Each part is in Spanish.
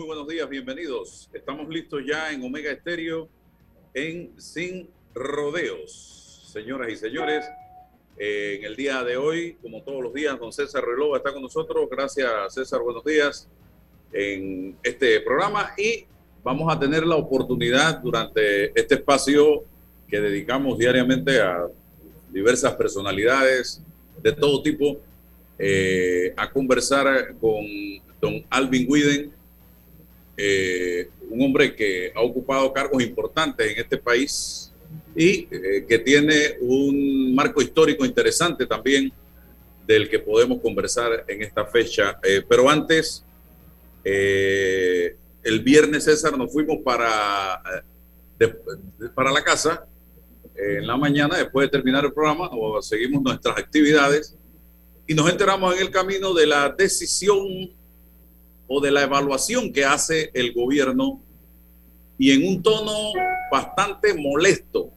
Muy buenos días, bienvenidos. Estamos listos ya en Omega Estéreo en Sin Rodeos. Señoras y señores, eh, en el día de hoy, como todos los días, don César Relova está con nosotros. Gracias César, buenos días en este programa y vamos a tener la oportunidad durante este espacio que dedicamos diariamente a diversas personalidades de todo tipo eh, a conversar con don Alvin Widen, eh, un hombre que ha ocupado cargos importantes en este país y eh, que tiene un marco histórico interesante también del que podemos conversar en esta fecha. pero antes, el viernes, César, nos fuimos para, para la casa en la mañana, después de terminar el programa, o seguimos nuestras actividades y nos enteramos en el camino de la decisión o de la evaluación que hace el gobierno y en un tono bastante molesto,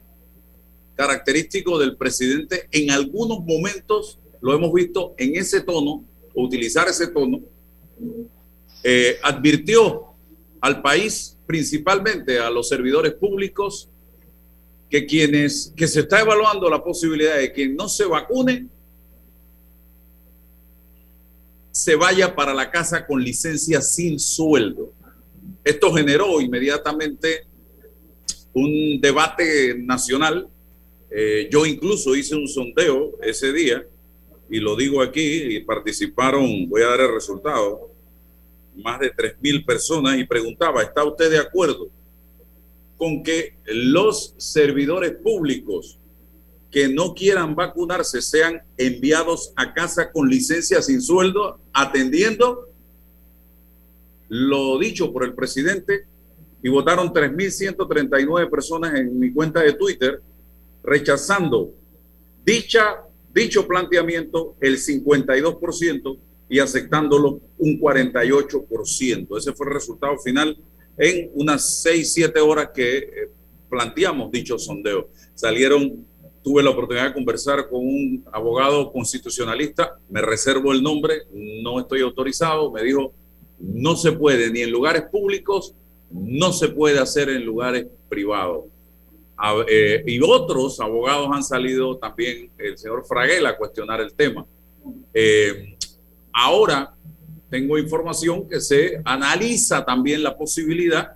característico del presidente, en algunos momentos lo hemos visto en ese tono, utilizar ese tono, eh, advirtió al país, principalmente a los servidores públicos, que quienes, que se está evaluando la posibilidad de que no se vacune, se vaya para la casa con licencia sin sueldo. Esto generó inmediatamente un debate nacional. Eh, yo incluso hice un sondeo ese día y lo digo aquí y participaron, voy a dar el resultado, más de 3.000 personas y preguntaba, ¿está usted de acuerdo con que los servidores públicos que no quieran vacunarse sean enviados a casa con licencia sin sueldo, atendiendo lo dicho por el presidente y votaron 3.139 personas en mi cuenta de Twitter rechazando dicha, dicho planteamiento el 52% y aceptándolo un 48%. Ese fue el resultado final en unas 6, 7 horas que eh, planteamos dicho sondeo. Salieron tuve la oportunidad de conversar con un abogado constitucionalista, me reservo el nombre, no estoy autorizado, me dijo, no se puede ni en lugares públicos, no se puede hacer en lugares privados. Eh, y otros abogados han salido también, el señor Fraguel, a cuestionar el tema. Eh, ahora tengo información que se analiza también la posibilidad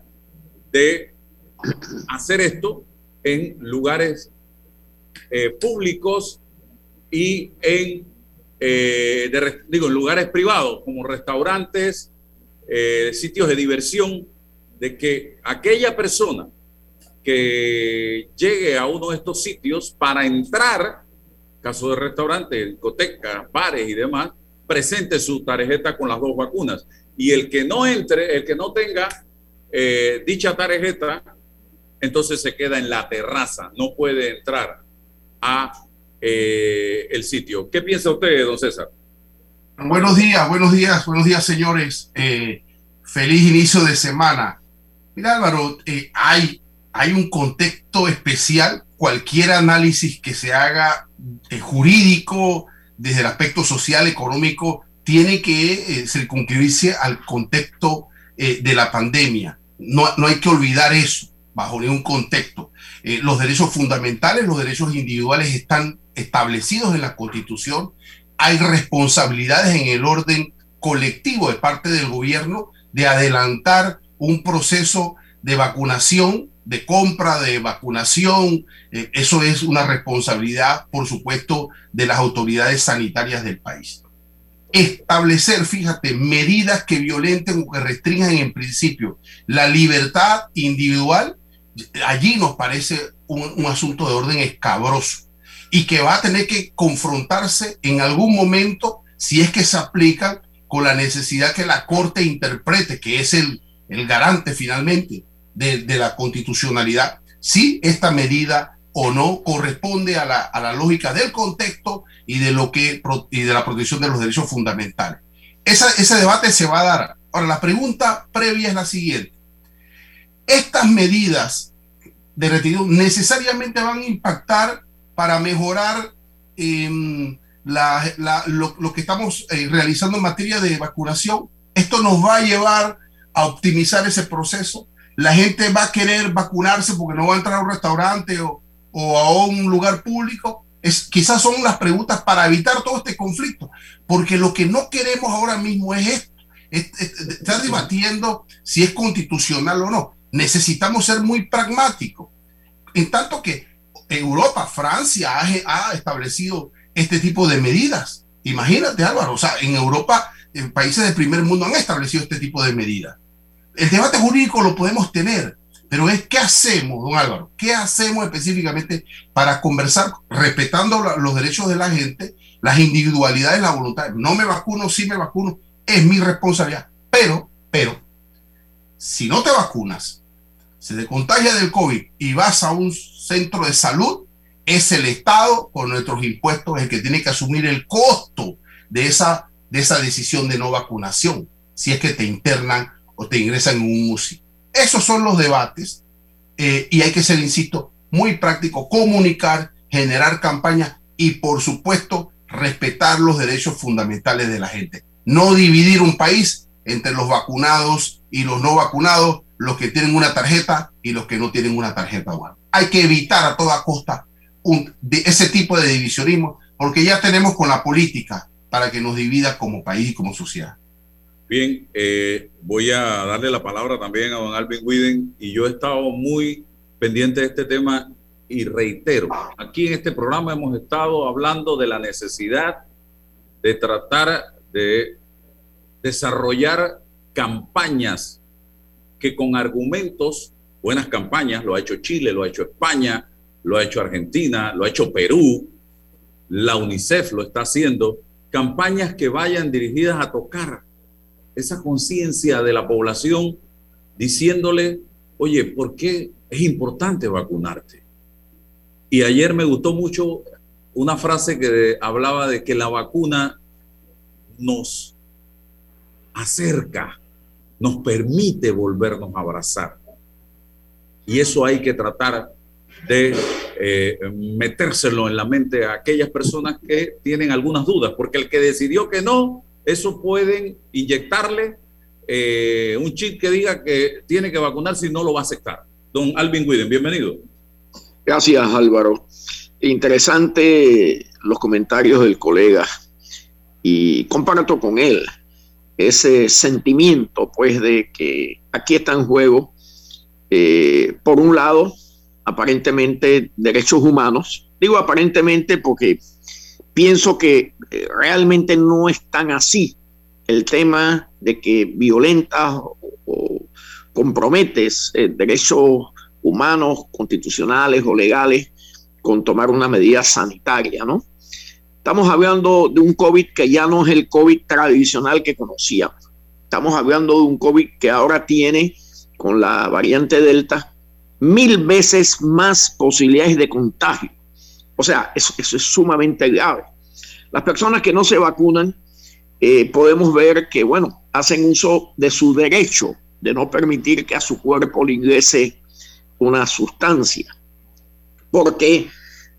de hacer esto en lugares eh, públicos y en, eh, digo, en lugares privados como restaurantes, eh, sitios de diversión, de que aquella persona que llegue a uno de estos sitios para entrar, caso de restaurante, discotecas, bares y demás, presente su tarjeta con las dos vacunas. Y el que no entre, el que no tenga dicha tarjeta, entonces se queda en la terraza, no puede entrar a eh, el sitio. ¿Qué piensa usted, don César? Buenos días, buenos días, buenos días, señores. Eh, feliz inicio de semana. Mira, Álvaro, eh, hay, hay un contexto especial. Cualquier análisis que se haga jurídico, desde el aspecto social, económico, tiene que circunscribirse al contexto de la pandemia. No, no hay que olvidar eso bajo ningún contexto. Eh, los derechos fundamentales, los derechos individuales están establecidos en la Constitución. Hay responsabilidades en el orden colectivo de parte del gobierno de adelantar un proceso de vacunación, de compra de vacunación. Eh, eso es una responsabilidad, por supuesto, de las autoridades sanitarias del país. Establecer, fíjate, medidas que violenten o que restringan en principio la libertad individual allí nos parece un, asunto de orden escabroso y que va a tener que confrontarse en algún momento, si es que se aplica, con la necesidad que la Corte interprete, que es el, el garante finalmente de, la constitucionalidad, si esta medida o no corresponde a la, a la, lógica del contexto y de, lo que, y de la protección de los derechos fundamentales. Ese debate se va a dar. Ahora, la pregunta previa es la siguiente. ¿Estas medidas de retiro necesariamente van a impactar para mejorar em, lo, que estamos eh, realizando en materia de vacunación. Esto nos va a llevar a optimizar ese proceso. La gente va a querer vacunarse porque no va a entrar a un restaurante o, a un lugar público. Es, quizás son las preguntas para evitar todo este conflicto, porque lo que no queremos ahora mismo es esto. estar debatiendo si es constitucional o no. Necesitamos ser muy pragmáticos. En tanto que Europa, Francia ha, establecido este tipo de medidas. Imagínate, Álvaro, o sea, en Europa, en países del primer mundo han establecido este tipo de medidas. El debate jurídico lo podemos tener, pero es qué hacemos, don Álvaro, qué hacemos específicamente para conversar respetando los derechos de la gente, las individualidades, la voluntad. No me vacuno, sí me vacuno, es mi responsabilidad. Pero, pero, si no te vacunas, se te contagia del COVID y vas a un centro de salud, es el Estado con nuestros impuestos el que tiene que asumir el costo de esa, de esa decisión de no vacunación, si es que te internan o te ingresan en un UCI. Esos son los debates eh, y hay que ser, insisto, muy práctico, comunicar, generar campaña y, por supuesto, respetar los derechos fundamentales de la gente. No dividir un país entre los vacunados y los no vacunados, los que tienen una tarjeta y los que no tienen una tarjeta. hay que evitar a toda costa ese tipo de divisionismo, porque ya tenemos con la política para que nos divida como país y como sociedad. Bien, eh, voy a darle la palabra también a don Alvin Widen y yo he estado muy pendiente de este tema y reitero, aquí en este programa hemos estado hablando de la necesidad de tratar de desarrollar campañas que con argumentos, buenas campañas, lo ha hecho Chile, lo ha hecho España, lo ha hecho Argentina, lo ha hecho Perú, la UNICEF lo está haciendo, campañas que vayan dirigidas a tocar esa conciencia de la población diciéndole, oye, ¿por qué es importante vacunarte? Y ayer me gustó mucho una frase que hablaba de que la vacuna nos acerca nos permite volvernos a abrazar. Y eso hay que tratar de eh, metérselo en la mente a aquellas personas que tienen algunas dudas, porque el que decidió que no, eso pueden inyectarle eh, un chip que diga que tiene que vacunarse y no lo va a aceptar. Don Alvin Widen, bienvenido. Gracias, Álvaro. Interesante los comentarios del colega y comparto con él ese sentimiento, pues, de que aquí está en juego, eh, por un lado, aparentemente derechos humanos. Digo aparentemente porque pienso que eh, realmente no es tan así el tema de que violentas o, comprometes eh, derechos humanos, constitucionales o legales con tomar una medida sanitaria, ¿no? Estamos hablando de un COVID que ya no es el COVID tradicional que conocíamos. Estamos hablando de un COVID que ahora tiene, con la variante Delta, mil veces más posibilidades de contagio. O sea, eso, es sumamente grave. Las personas que no se vacunan, eh, podemos ver que, bueno, hacen uso de su derecho de no permitir que a su cuerpo le ingrese una sustancia. Porque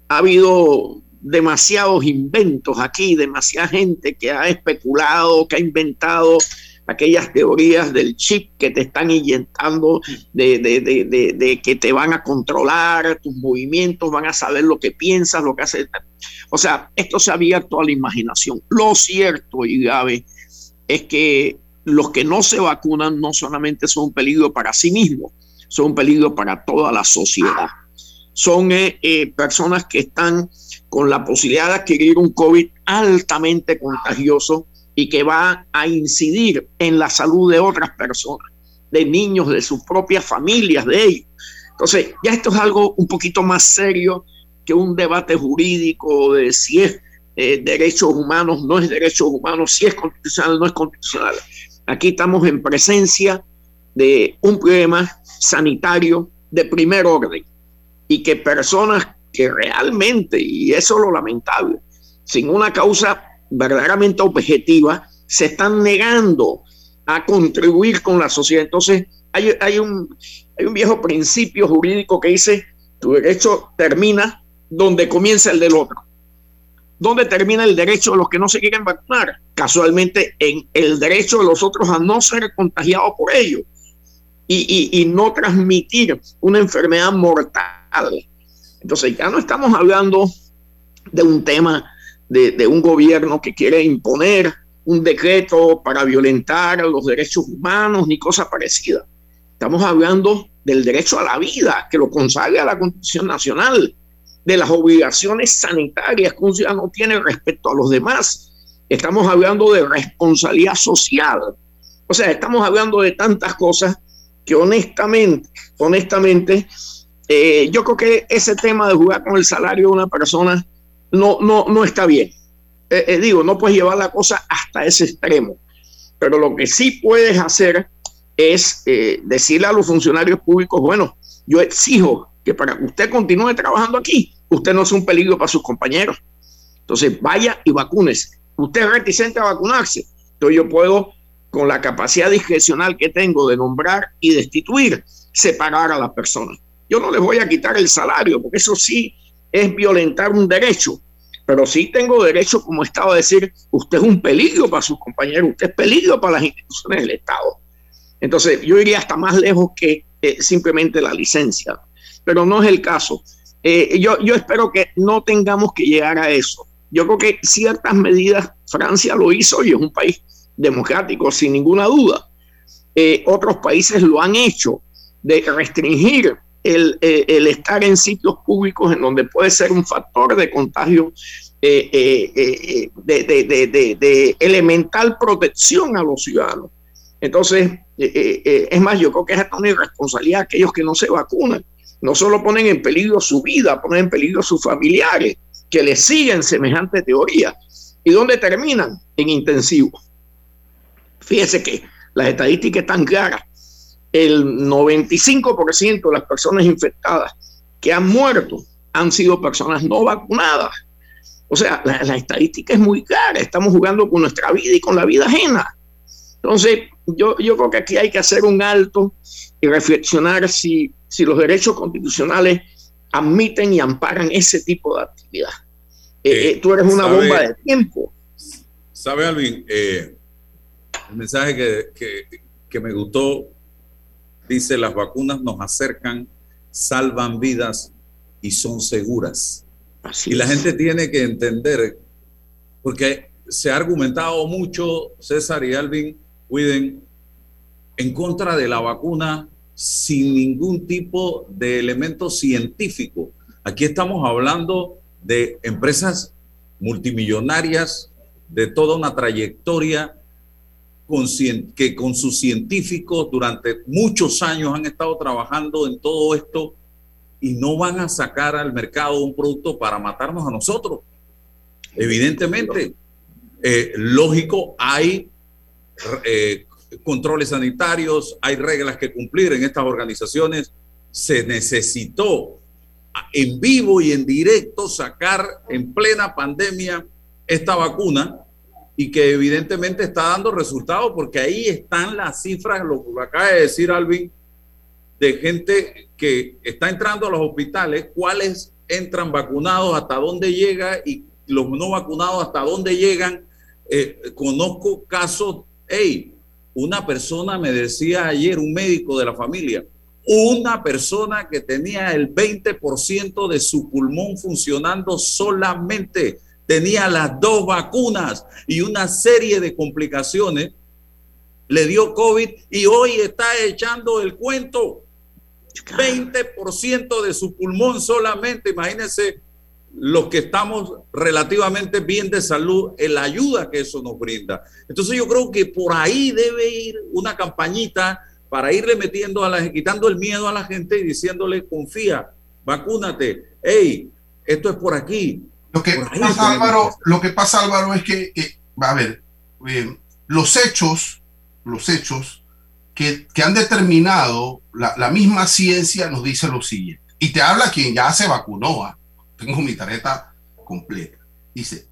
ha habido demasiados inventos aquí, demasiada gente que ha especulado, que ha inventado aquellas teorías del chip que te están inyectando, de, que te van a controlar tus movimientos, van a saber lo que piensas, lo que haces. O sea, esto se ha abierto a la imaginación. Lo cierto y grave es que los que no se vacunan no solamente son un peligro para sí mismos, son un peligro para toda la sociedad. Son eh, eh, personas que están con la posibilidad de adquirir un COVID altamente contagioso y que va a incidir en la salud de otras personas, de niños, de sus propias familias, de ellos. Entonces, ya esto es algo un poquito más serio que un debate jurídico de si es eh, derechos humanos, no es derechos humanos, si es constitucional, no es constitucional. Aquí estamos en presencia de un problema sanitario de primer orden y que personas que realmente, y eso es lo lamentable, sin una causa verdaderamente objetiva, se están negando a contribuir con la sociedad. Entonces, hay, un, hay un viejo principio jurídico que dice, tu derecho termina donde comienza el del otro. ¿Dónde termina el derecho de los que no se quieren vacunar? Casualmente en el derecho de los otros a no ser contagiados por ello y, y, y no transmitir una enfermedad mortal. Entonces ya no estamos hablando de un tema de, de, un gobierno que quiere imponer un decreto para violentar los derechos humanos ni cosa parecida. Estamos hablando del derecho a la vida que lo consagra la Constitución Nacional de las obligaciones sanitarias que un ciudadano tiene respecto a los demás. Estamos hablando de responsabilidad social. O sea, estamos hablando de tantas cosas que honestamente, honestamente, eh, yo creo que ese tema de jugar con el salario de una persona no, no, no está bien. Eh, eh, digo, no puedes llevar la cosa hasta ese extremo. Pero lo que sí puedes hacer es decirle a los funcionarios públicos, bueno, yo exijo que para que usted continúe trabajando aquí, usted no es un peligro para sus compañeros. Entonces, vaya y vacúnese. Usted es reticente a vacunarse. Entonces, yo puedo, con la capacidad discrecional que tengo de nombrar y destituir, separar a las personas. Yo no les voy a quitar el salario, porque eso sí es violentar un derecho. Pero sí tengo derecho como Estado a decir, usted es un peligro para sus compañeros, usted es peligro para las instituciones del Estado. Entonces, yo iría hasta más lejos que eh, simplemente la licencia, pero no es el caso. Eh, yo, yo espero que no tengamos que llegar a eso. Yo creo que ciertas medidas, Francia lo hizo y es un país democrático, sin ninguna duda. Eh, otros países lo han hecho, de restringir el, eh, el, estar en sitios públicos en donde puede ser un factor de contagio eh, eh, de, elemental protección a los ciudadanos. Entonces, es más, yo creo que es una irresponsabilidad aquellos que no se vacunan no solo ponen en peligro su vida, ponen en peligro sus familiares que les siguen semejante teoría. ¿Y dónde terminan? En intensivo. Fíjese que las estadísticas están claras. El 95% de las personas infectadas que han muerto han sido personas no vacunadas. O sea, la, la, estadística es muy clara. Estamos jugando con nuestra vida y con la vida ajena. Entonces, yo, yo creo que aquí hay que hacer un alto y reflexionar si si los derechos constitucionales admiten y amparan ese tipo de actividad. Eh, eh, tú eres una sabe, bomba de tiempo. ¿Sabe, Alvin? Eh, el mensaje que, que, que, me gustó dice, las vacunas nos acercan, salvan vidas y son seguras. Así y la es. gente tiene que entender, porque se ha argumentado mucho, César y Alvin, cuiden, en contra de la vacuna sin ningún tipo de elemento científico. Aquí estamos hablando de empresas multimillonarias de toda una trayectoria con, que con sus científicos durante muchos años han estado trabajando en todo esto y no van a sacar al mercado un producto para matarnos a nosotros. Evidentemente, eh, lógico, hay eh, controles sanitarios, hay reglas que cumplir en estas organizaciones. Se necesitó en vivo y en directo sacar en plena pandemia esta vacuna y que evidentemente está dando resultados porque ahí están las cifras, lo que acaba de decir Alvin, de gente que está entrando a los hospitales, cuáles entran vacunados, hasta dónde llega y los no vacunados hasta dónde llegan. Eh, conozco casos, hey, una persona me decía ayer, un médico de la familia, una persona que tenía el 20% de su pulmón funcionando solamente, tenía las dos vacunas y una serie de complicaciones, le dio COVID y hoy está echando el cuento. 20% de su pulmón solamente, imagínense los que estamos relativamente bien de salud, la ayuda que eso nos brinda. Entonces yo creo que por ahí debe ir una campañita para irle metiendo a la, quitando el miedo a la gente y diciéndole, confía, vacúnate, hey, esto es por aquí. Lo que, pasa, Álvaro, lo que pasa, Álvaro, es que, que a ver, eh, los hechos, los hechos que, han determinado, la, misma ciencia nos dice lo siguiente, y te habla quien ya se vacunó, ¿ah? tengo mi tarjeta completa, dice,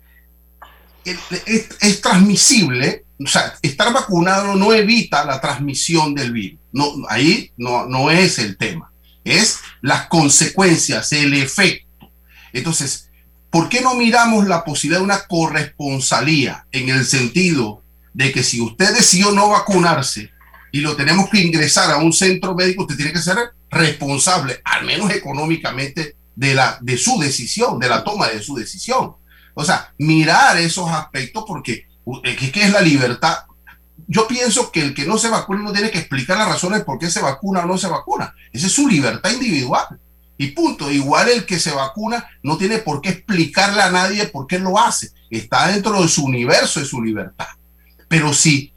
es, transmisible, o sea, estar vacunado no evita la transmisión del virus, no, ahí no, no es el tema, es las consecuencias, el efecto. Entonces, ¿por qué no miramos la posibilidad de una corresponsalía en el sentido de que si usted decidió no vacunarse y lo tenemos que ingresar a un centro médico, usted tiene que ser responsable, al menos económicamente, de, la, de su decisión, de la toma de su decisión. O sea, mirar esos aspectos porque ¿qué es la libertad? Yo pienso que el que no se vacuna no tiene que explicar las razones por qué se vacuna o no se vacuna. Esa es su libertad individual. Y punto. Igual el que se vacuna no tiene por qué explicarle a nadie por qué lo hace. Está dentro de su universo, de su libertad. Pero si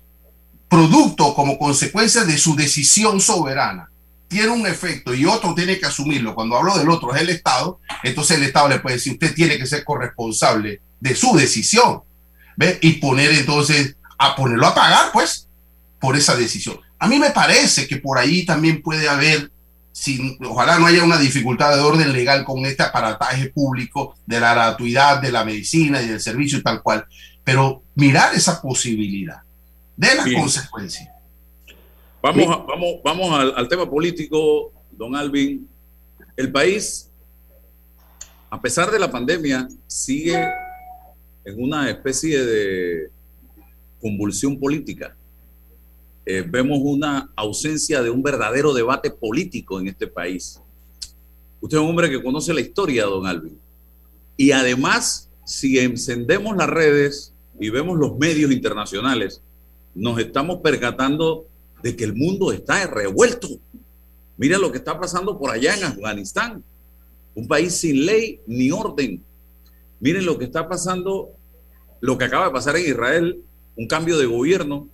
producto como consecuencia de su decisión soberana tiene un efecto y otro tiene que asumirlo, cuando hablo del otro es el Estado, entonces el Estado le puede decir, usted tiene que ser corresponsable de su decisión. ¿ve? Y poner entonces, a ponerlo a pagar, pues, por esa decisión. A mí me parece que por ahí también puede haber, sin, ojalá no haya una dificultad de orden legal con este aparataje público de la gratuidad de la medicina y del servicio y tal cual, pero mirar esa posibilidad de las consecuencias. Vamos, vamos, vamos al, tema político, don Alvin. El país, a pesar de la pandemia, sigue en una especie de convulsión política. Eh, vemos una ausencia de un verdadero debate político en este país. Usted es un hombre que conoce la historia, don Alvin. Y además, si encendemos las redes y vemos los medios internacionales, nos estamos percatando de que el mundo está revuelto. Mira lo que está pasando por allá en Afganistán, un país sin ley ni orden. Miren lo que está pasando, lo que acaba de pasar en Israel, un cambio de gobierno.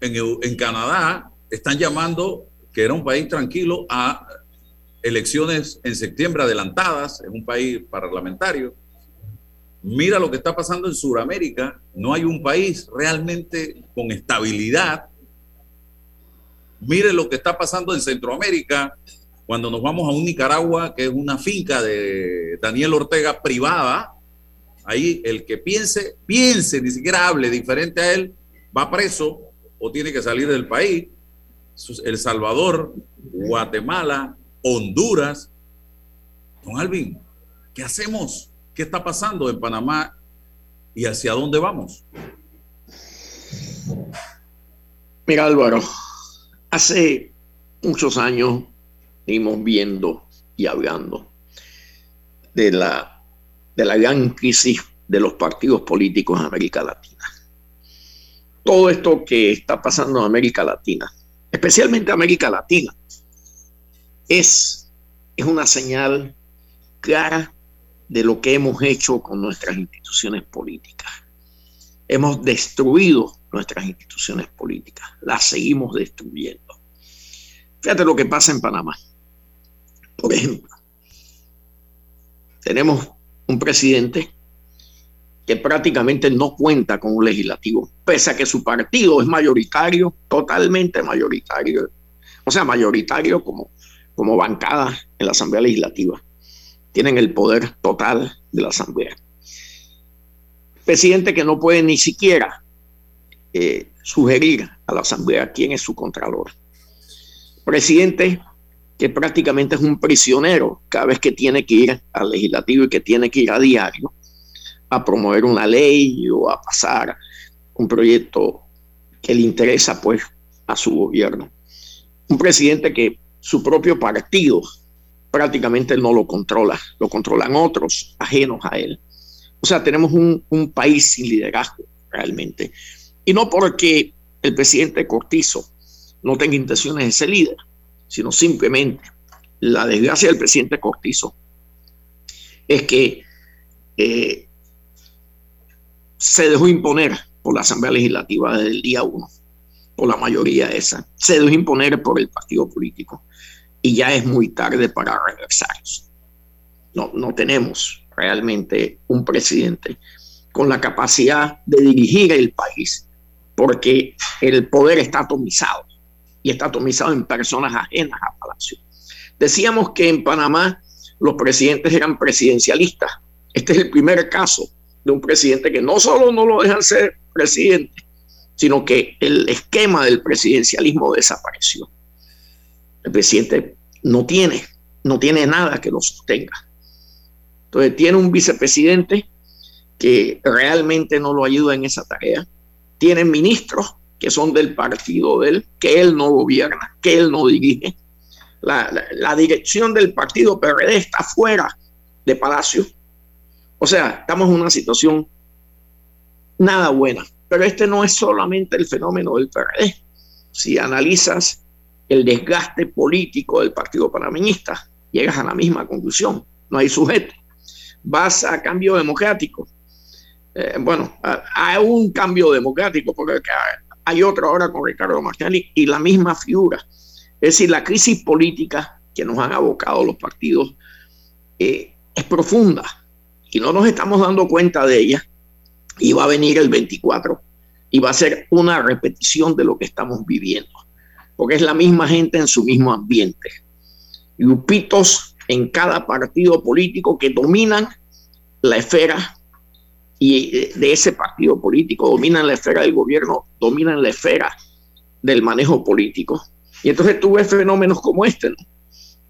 En, en Canadá están llamando, que era un país tranquilo, a elecciones en septiembre adelantadas, es un país parlamentario. Mira lo que está pasando en Sudamérica. No hay un país realmente con estabilidad. Mire lo que está pasando en Centroamérica. Cuando nos vamos a un Nicaragua, que es una finca de Daniel Ortega privada, ahí el que piense, piense, ni siquiera hable diferente a él, va preso tiene que salir del país. El Salvador, Guatemala, Honduras. Don Alvin, ¿qué hacemos? ¿Qué está pasando en Panamá y hacia dónde vamos? Mira Álvaro, hace muchos años vimos viendo y hablando de la, de la gran crisis de los partidos políticos en América Latina. Todo esto que está pasando en América Latina, especialmente América Latina, es, es una señal clara de lo que hemos hecho con nuestras instituciones políticas. Hemos destruido nuestras instituciones políticas, las seguimos destruyendo. Fíjate lo que pasa en Panamá. Por ejemplo, tenemos un presidente que prácticamente no cuenta con un legislativo, pese a que su partido es mayoritario, totalmente mayoritario, o sea, mayoritario como, como bancada en la Asamblea Legislativa tienen el poder total de la Asamblea. Presidente que no puede ni siquiera eh, sugerir a la Asamblea quién es su contralor. Presidente que prácticamente es un prisionero cada vez que tiene que ir al legislativo y que tiene que ir a diario a promover una ley o a pasar un proyecto que le interesa pues a su gobierno. Un presidente que su propio partido prácticamente no lo controla, lo controlan otros ajenos a él. O sea, tenemos un, país sin liderazgo realmente. Y no porque el presidente Cortizo no tenga intenciones de ser líder, sino simplemente la desgracia del presidente Cortizo es que eh, se dejó imponer por la Asamblea Legislativa desde el día uno, por la mayoría esa, se dejó imponer por el partido político y ya es muy tarde para regresar. No, no tenemos realmente un presidente con la capacidad de dirigir el país, porque el poder está atomizado. y está atomizado en personas ajenas a Palacio. Decíamos que en Panamá los presidentes eran presidencialistas. Este es el primer caso de un presidente que no solo no lo dejan ser presidente, sino que el esquema del presidencialismo desapareció. El presidente no tiene, no tiene nada que lo sostenga. Entonces tiene un vicepresidente que realmente no lo ayuda en esa tarea. Tiene ministros que son del partido de él, que él no gobierna, que él no dirige. La, la dirección del partido PRD está fuera de Palacio. O sea, estamos en una situación nada buena. Pero este no es solamente el fenómeno del PRD. Si analizas el desgaste político del Partido Panameñista, llegas a la misma conclusión. No hay sujeto. Vas a cambio democrático. Eh, bueno, hay un cambio democrático, porque hay otro ahora con Ricardo Martinelli y la misma figura. Es decir, la crisis política que nos han abocado los partidos eh, es profunda y no nos estamos dando cuenta de ella. Y va a venir el 24 y va a ser una repetición de lo que estamos viviendo, porque es la misma gente en su mismo ambiente. Grupitos en cada partido político que dominan la esfera. Y de ese partido político, dominan la esfera del gobierno, dominan la esfera del manejo político. Y entonces tú ves fenómenos como este,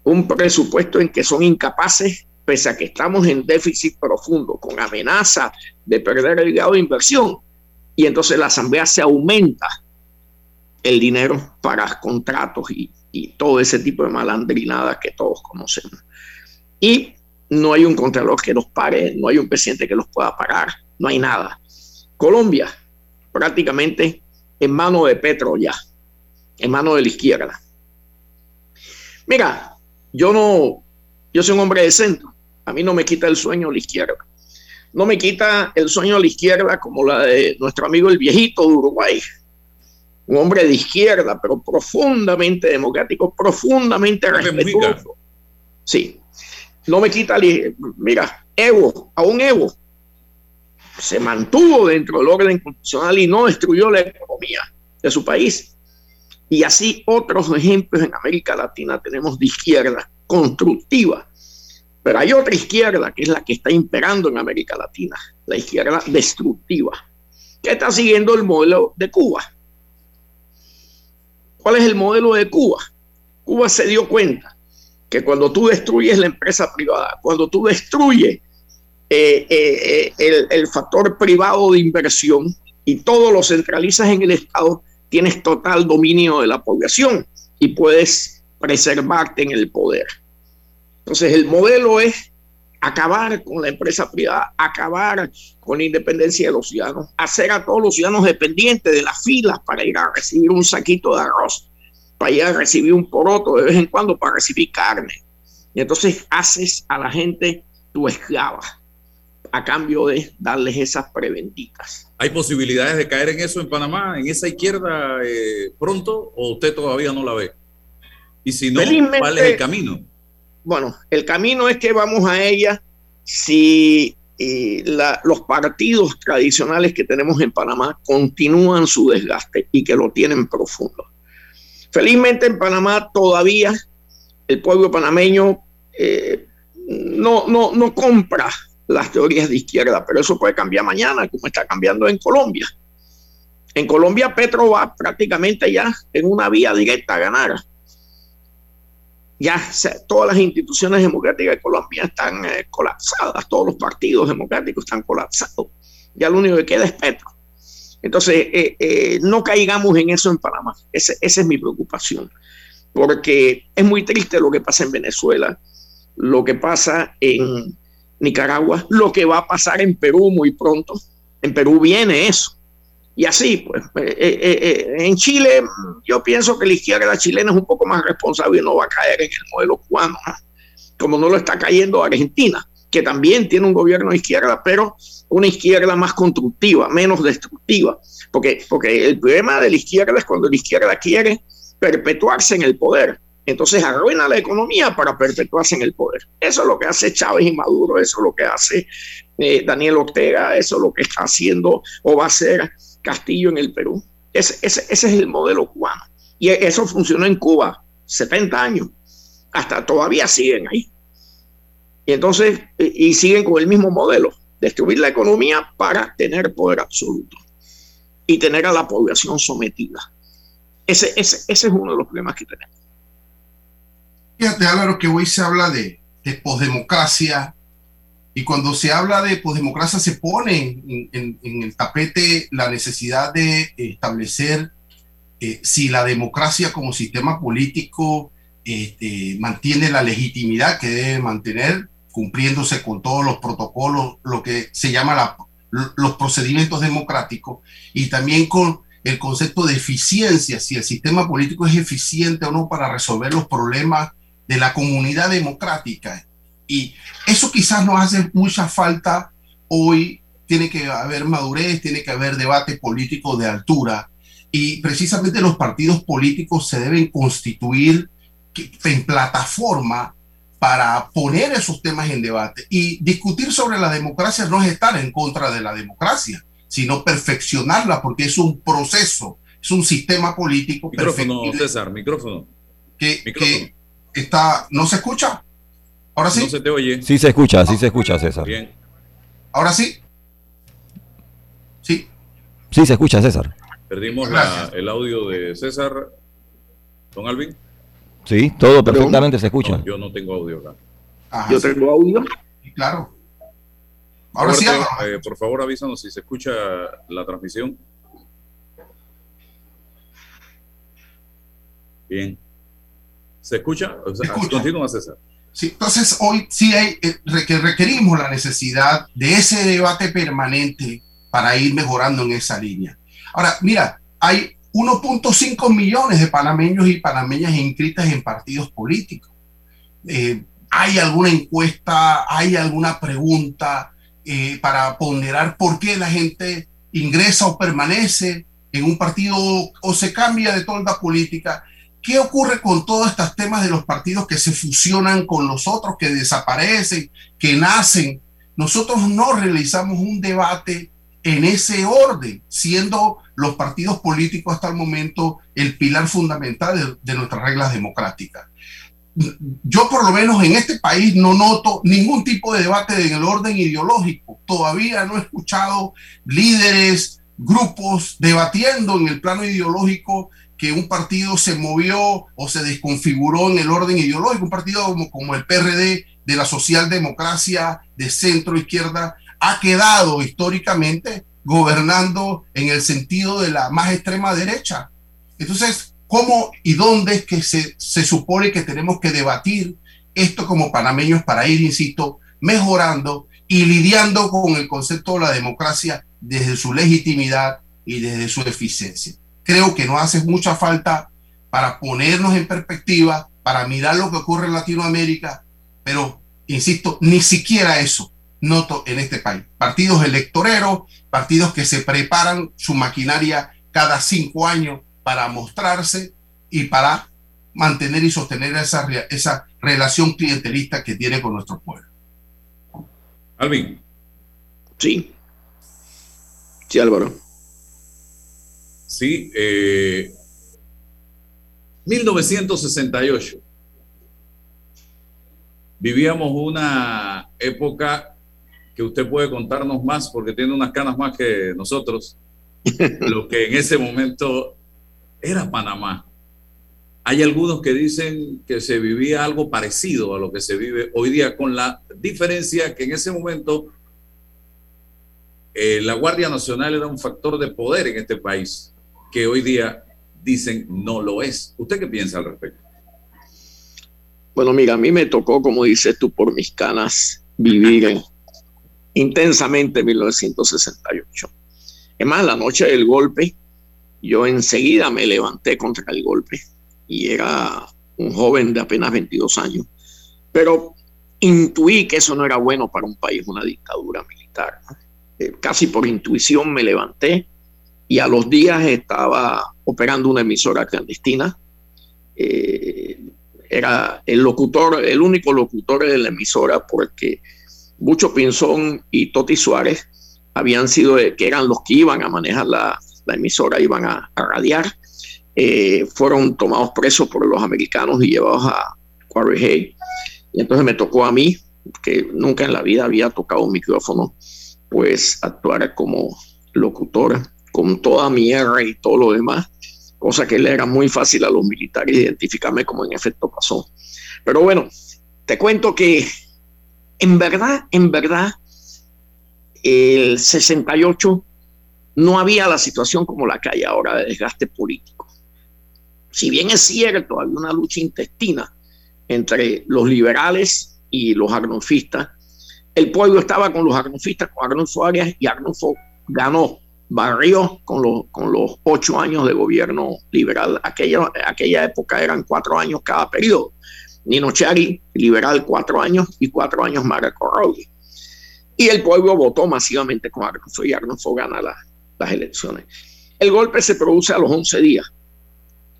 un presupuesto en que son incapaces pese a que estamos en déficit profundo, con amenaza de perder el grado de inversión, y entonces la Asamblea se aumenta el dinero para contratos y, todo ese tipo de malandrinadas que todos conocemos. Y no hay un contralor que los pare, no hay un presidente que los pueda parar, no hay nada. Colombia, prácticamente en mano de Petro ya, en mano de la izquierda. Mira, yo no, yo soy un hombre de centro, a mí no me quita el sueño la izquierda. No me quita el sueño a la izquierda como la de nuestro amigo el viejito de Uruguay. Un hombre de izquierda, pero profundamente democrático, profundamente respetuoso. Sí. No me quita, mira, Evo, aún Evo, se mantuvo dentro del orden constitucional y no destruyó la economía de su país. Y así otros ejemplos en América Latina tenemos de izquierda constructiva pero hay otra izquierda que es la que está imperando en América Latina, la izquierda destructiva, que está siguiendo el modelo de Cuba. ¿Cuál es el modelo de Cuba? Cuba se dio cuenta que cuando tú destruyes la empresa privada, cuando tú destruyes eh, eh, el, el factor privado de inversión y todo lo centralizas en el Estado, tienes total dominio de la población y puedes preservarte en el poder. Entonces, el modelo es acabar con la empresa privada, acabar con la independencia de los ciudadanos, hacer a todos los ciudadanos dependientes de las filas para ir a recibir un saquito de arroz, para ir a recibir un poroto de vez en cuando para recibir carne. Y entonces haces a la gente tu esclava a cambio de darles esas preventitas. ¿Hay posibilidades de caer en eso en Panamá, en esa izquierda eh, pronto o usted todavía no la ve? Y si no, ¿cuál es el camino? Bueno, el camino es que vamos a ella si eh, los partidos tradicionales que tenemos en Panamá continúan su desgaste y que lo tienen profundo. Felizmente en Panamá todavía el pueblo panameño eh, no, no, no compra las teorías de izquierda, pero eso puede cambiar mañana, como está cambiando en Colombia. En Colombia Petro va prácticamente ya en una vía directa a ganar ya todas las instituciones democráticas de Colombia están eh, colapsadas, todos los partidos democráticos están colapsados. Ya lo único que queda es Petro. Entonces, eh, eh, no caigamos en eso en Panamá. esa es mi preocupación. Porque es muy triste lo que pasa en Venezuela, lo que pasa en Nicaragua, lo que va a pasar en Perú muy pronto. En Perú viene eso. Y así, pues, eh, eh, eh, en Chile yo pienso que la izquierda chilena es un poco más responsable y no va a caer en el modelo cubano, como no lo está cayendo Argentina, que también tiene un gobierno de izquierda, pero una izquierda más constructiva, menos destructiva. Porque, porque el problema de la izquierda es cuando la izquierda quiere perpetuarse en el poder. Entonces arruina la economía para perpetuarse en el poder. Eso es lo que hace Chávez y Maduro, eso es lo que hace Daniel Ortega, eso es lo que está haciendo o va a hacer Castillo en el Perú. Ese, es el modelo cubano. Y eso funcionó en Cuba 70 años. Hasta todavía siguen ahí. Y entonces, y siguen con el mismo modelo, destruir la economía para tener poder absoluto y tener a la población sometida. Ese es uno de los problemas que tenemos. Fíjate, Álvaro, que hoy se habla de, de posdemocracia y cuando se habla de posdemocracia se pone en, el tapete la necesidad de establecer eh, si la democracia como sistema político este, mantiene la legitimidad que debe mantener, cumpliéndose con todos los protocolos, lo que se llama la, los procedimientos democráticos, y también con el concepto de eficiencia, si el sistema político es eficiente o no para resolver los problemas de la comunidad democrática. Y eso quizás nos hace mucha falta hoy. Tiene que haber madurez, tiene que haber debate político de altura. Y precisamente los partidos políticos se deben constituir en plataforma para poner esos temas en debate. Y discutir sobre la democracia no es estar en contra de la democracia, sino perfeccionarla, porque es un proceso, es un sistema político. Micrófono, César, micrófono. Que, que está, ¿no se escucha? ¿Ahora sí? No se te oye. Sí se escucha, sí se escucha, César. Bien. ¿Ahora sí? Sí. Sí se escucha, César. Perdimos el audio de César. Don Alvin. Sí, todo perfectamente se escucha. yo no tengo audio acá. yo tengo audio. Claro. Ahora sí. Eh, por favor, avísanos si se escucha la transmisión. Bien. ¿Se escucha? Continúa, César. Sí, entonces, hoy sí hay, eh, que requerimos la necesidad de ese debate permanente para ir mejorando en esa línea. Ahora, mira, hay 1.5 millones de panameños y panameñas inscritas en partidos políticos. Eh, ¿Hay alguna encuesta, hay alguna pregunta eh, para ponderar por qué la gente ingresa o permanece en un partido o se cambia de toda la política? ¿Qué ocurre con todos estos temas de los partidos que se fusionan con los otros, que desaparecen, que nacen? Nosotros no realizamos un debate en ese orden, siendo los partidos políticos hasta el momento el pilar fundamental de, nuestras reglas democráticas. Yo por lo menos en este país no noto ningún tipo de debate en el orden ideológico. Todavía no he escuchado líderes, grupos debatiendo en el plano ideológico que un partido se movió o se desconfiguró en el orden ideológico, un partido como, el PRD de la socialdemocracia de centro izquierda ha quedado históricamente gobernando en el sentido de la más extrema derecha. Entonces, ¿cómo y dónde es que se, se supone que tenemos que debatir esto como panameños para ir, insisto, mejorando y lidiando con el concepto de la democracia desde su legitimidad y desde su eficiencia? Creo que nos hace mucha falta para ponernos en perspectiva, para mirar lo que ocurre en Latinoamérica, pero, insisto, ni siquiera eso noto en este país. Partidos electoreros, partidos que se preparan su maquinaria cada cinco años para mostrarse y para mantener y sostener esa, esa relación clientelista que tiene con nuestro pueblo. Alvin. Sí. Sí, Álvaro. ¿Sí? 1968. Eh, Vivíamos una época que usted puede contarnos más porque tiene unas canas más que nosotros, lo que en ese momento era Panamá. Hay algunos que dicen que se vivía algo parecido a lo que se vive hoy día, con la diferencia que en ese momento eh, la Guardia Nacional era un factor de poder en este país que hoy día dicen no lo es. ¿Usted qué piensa al respecto? Bueno, mira, a mí me tocó, como dices tú, por mis canas, vivir intensamente 1968. Es más, la noche del golpe, yo enseguida me levanté contra el golpe y era un joven de apenas 22 años, pero intuí que eso no era bueno para un país, una dictadura militar. Eh, casi por intuición me levanté y a los días estaba operando una emisora clandestina. Eh, era el locutor, el único locutor de la emisora porque Bucho Pinzón y Toti Suárez habían sido, que eran los que iban a manejar la, emisora, iban a, radiar. eh, fueron tomados presos por los americanos y llevados a Quarry Hay. Y entonces me tocó a mí, que nunca en la vida había tocado un micrófono, pues actuar como locutor con toda mi R y todo lo demás, cosa que le era muy fácil a los militares identificarme como en efecto pasó. Pero bueno, te cuento que en verdad, en verdad, el 68 no había la situación como la que hay ahora de desgaste político. Si bien es cierto, había una lucha intestina entre los liberales y los agnofistas, el pueblo estaba con los agnofistas, con Arnulfo Arias, y Arnulfo ganó, barrió con los, con los ocho años de gobierno liberal. Aquella, aquella época eran cuatro años cada periodo. Nino Chari, liberal, cuatro años, y cuatro años Marco Rowley. Y el pueblo votó masivamente con Arnulfo y Arnulfo gana la, las elecciones. El golpe se produce a los 11 días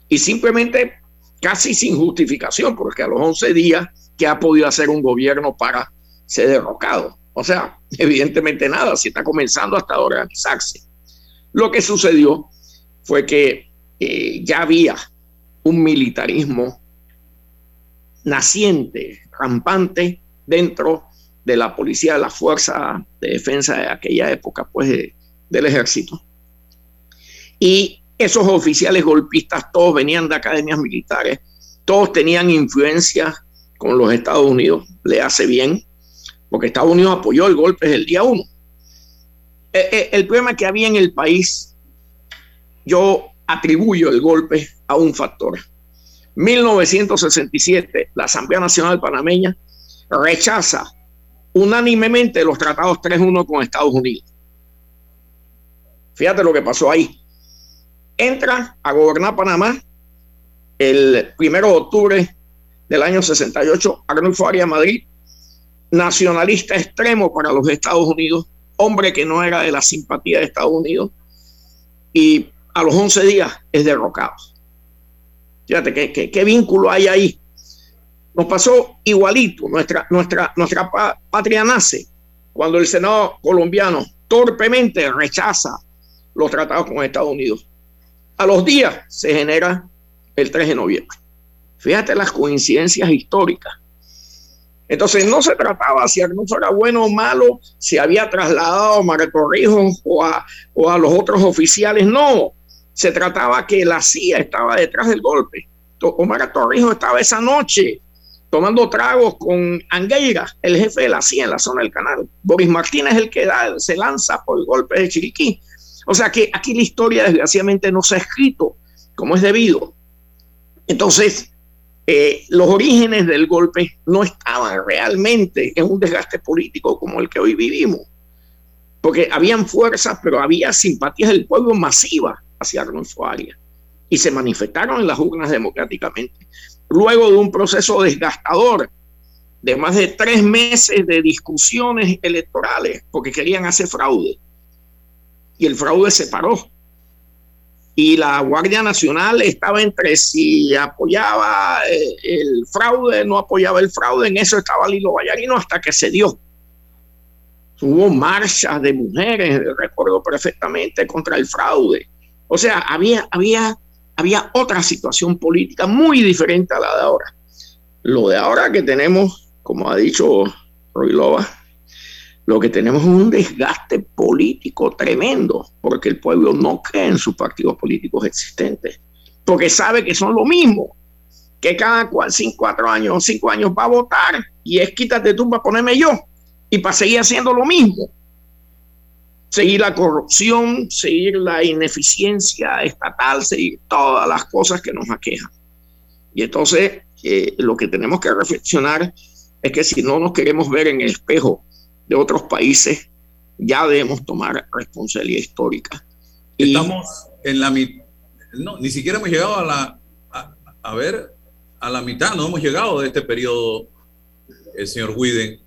y simplemente casi sin justificación, porque a los 11 días, ¿qué ha podido hacer un gobierno para ser derrocado? O sea, evidentemente nada, si está comenzando hasta organizarse. Lo que sucedió fue que eh, ya había un militarismo naciente, rampante, dentro de la policía, de la fuerza de defensa de aquella época, pues del ejército. Y esos oficiales golpistas todos venían de academias militares, todos tenían influencia con los Estados Unidos. Le hace bien, porque Estados Unidos apoyó el golpe desde el día uno. Eh, eh, el problema que había en el país, yo atribuyo el golpe a un factor. 1967, la Asamblea Nacional Panameña rechaza unánimemente los tratados 3-1 con Estados Unidos. Fíjate lo que pasó ahí. Entra a gobernar Panamá el primero de octubre del año 68, Arnulfo Arias Madrid, nacionalista extremo para los Estados Unidos, hombre que no era de la simpatía de Estados Unidos, y a los 11 días es derrocado. Fíjate qué, qué, vínculo hay ahí. Nos pasó igualito, nuestra, nuestra, nuestra patria nace cuando el Senado colombiano torpemente rechaza los tratados con Estados Unidos. A los días se genera el 3 de noviembre. Fíjate las coincidencias históricas. Entonces no se trataba si Arnulfo era bueno o malo, si había trasladado a Omar Torrijos o a, o a los otros oficiales, no. Se trataba que la CIA estaba detrás del golpe. Omar Torrijos estaba esa noche tomando tragos con Angueira, el jefe de la CIA en la zona del canal. Boris Martínez es el que da, se lanza por el golpe de Chiriquí. O sea que aquí la historia desgraciadamente no se ha escrito como es debido. Entonces, eh, los orígenes del golpe no estaban realmente en un desgaste político como el que hoy vivimos, porque habían fuerzas, pero había simpatías del pueblo masiva hacia Arnulfo Arias y se manifestaron en las urnas democráticamente. Luego de un proceso desgastador de más de tres meses de discusiones electorales, porque querían hacer fraude, y el fraude se paró. Y la Guardia Nacional estaba entre si apoyaba eh, el fraude, no apoyaba el fraude, en eso estaba Lilo Vallarino hasta que se dio. Hubo marchas de mujeres, recuerdo perfectamente, contra el fraude. O sea, había, había, había otra situación política muy diferente a la de ahora. Lo de ahora que tenemos, como ha dicho Roy Loba, lo que tenemos es un desgaste político tremendo, porque el pueblo no cree en sus partidos políticos existentes, porque sabe que son lo mismo, que cada cinco, cuatro años, cinco años va a votar y es quítate tú para ponerme yo y para seguir haciendo lo mismo. Seguir la corrupción, seguir la ineficiencia estatal, seguir todas las cosas que nos aquejan. Y entonces eh, lo que tenemos que reflexionar es que si no nos queremos ver en el espejo de otros países, ya debemos tomar responsabilidad histórica. Estamos en la mitad, no, ni siquiera hemos llegado a la, a, ver, a la mitad, no hemos llegado de este periodo, el señor Widen,